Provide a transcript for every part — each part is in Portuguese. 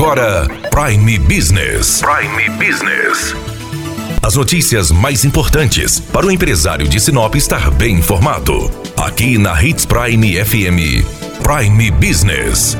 agora Prime Business. Prime Business. As notícias mais importantes para o empresário de Sinop estar bem informado. Aqui na Hits Prime FM. Prime Business.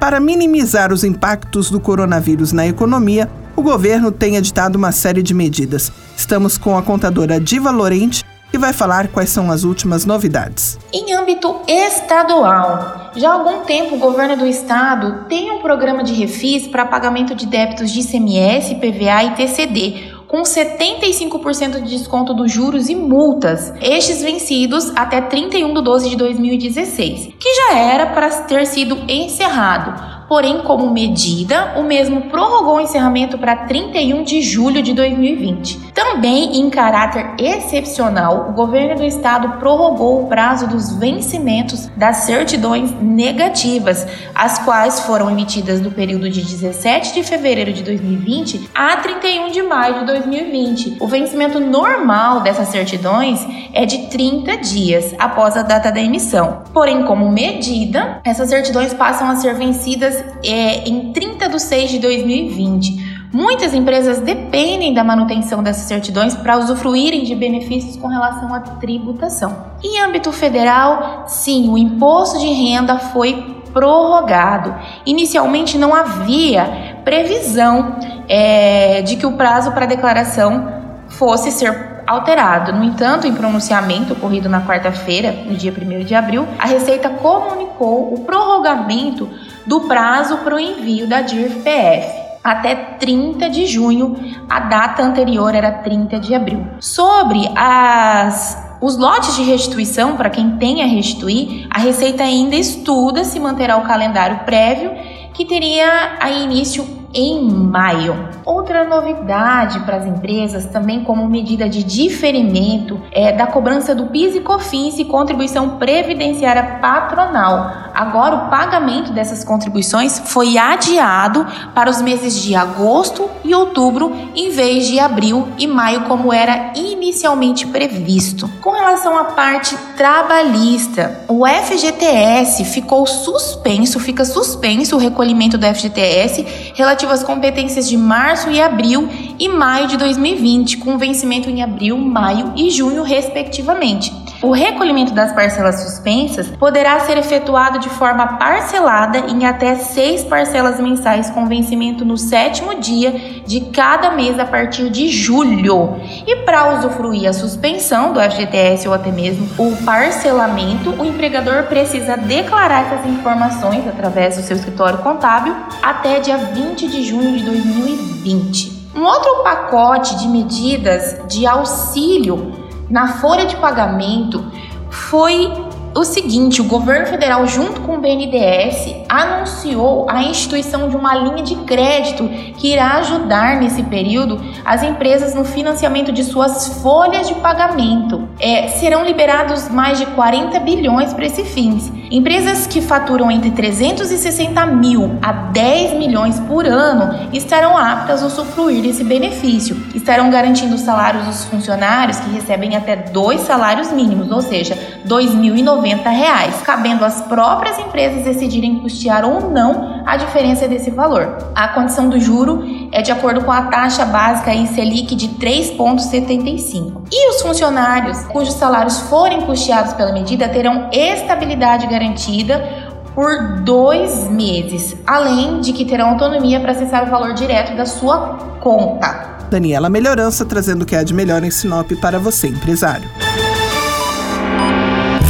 Para minimizar os impactos do coronavírus na economia, o governo tem editado uma série de medidas. Estamos com a contadora Diva Lorente, que vai falar quais são as últimas novidades. Em âmbito estadual, já há algum tempo o governo do estado tem um programa de refis para pagamento de débitos de ICMS, PVA e TCD, com 75% de desconto dos juros e multas, estes vencidos até 31 de 12 de 2016, que já era para ter sido encerrado porém, como medida, o mesmo prorrogou o encerramento para 31 de julho de 2020. Também, em caráter excepcional, o governo do estado prorrogou o prazo dos vencimentos das certidões negativas, as quais foram emitidas do período de 17 de fevereiro de 2020 a 31 de maio de 2020. O vencimento normal dessas certidões é de 30 dias após a data da emissão. Porém, como medida, essas certidões passam a ser vencidas é, em 30 de 6 de 2020. Muitas empresas dependem da manutenção dessas certidões para usufruírem de benefícios com relação à tributação. Em âmbito federal, sim, o imposto de renda foi prorrogado. Inicialmente não havia previsão é, de que o prazo para declaração fosse ser alterado. No entanto, em pronunciamento ocorrido na quarta-feira, no dia 1 de abril, a Receita comunicou o prorrogamento do prazo para o envio da DIRF-PF até 30 de junho, a data anterior era 30 de abril. Sobre as os lotes de restituição, para quem tem a restituir, a Receita ainda estuda se manterá o calendário prévio, que teria aí início em maio. Outra novidade para as empresas, também como medida de diferimento, é da cobrança do PIS e COFINS e contribuição previdenciária patronal. Agora, o pagamento dessas contribuições foi adiado para os meses de agosto e outubro, em vez de abril e maio, como era inicialmente previsto. Com relação à parte trabalhista, o FGTS ficou suspenso, fica suspenso o recolhimento do FGTS relativo às competências de março e abril e maio de 2020, com vencimento em abril, maio e junho, respectivamente. O recolhimento das parcelas suspensas poderá ser efetuado de forma parcelada em até seis parcelas mensais com vencimento no sétimo dia de cada mês a partir de julho. E para usufruir a suspensão do FGTS ou até mesmo o parcelamento, o empregador precisa declarar essas informações através do seu escritório contábil até dia 20 de junho de 2020. Um outro pacote de medidas de auxílio na folha de pagamento foi o seguinte: o governo federal, junto com o BNDES, anunciou a instituição de uma linha de crédito que irá ajudar nesse período as empresas no financiamento de suas folhas de pagamento. É, serão liberados mais de 40 bilhões para esse fins. Empresas que faturam entre 360 mil a 10 milhões por ano estarão aptas a usufruir desse benefício. Estarão garantindo os salários dos funcionários que recebem até dois salários mínimos, ou seja, R$ 2.090, cabendo às próprias empresas decidirem custear ou não a diferença desse valor. A condição do juro é de acordo com a taxa básica e Selic de 3,75. E os funcionários cujos salários forem custeados pela medida terão estabilidade garantida por dois meses, além de que terão autonomia para acessar o valor direto da sua conta. Daniela Melhorança trazendo o que há de melhor em Sinop para você, empresário.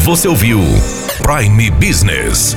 Você ouviu Prime Business.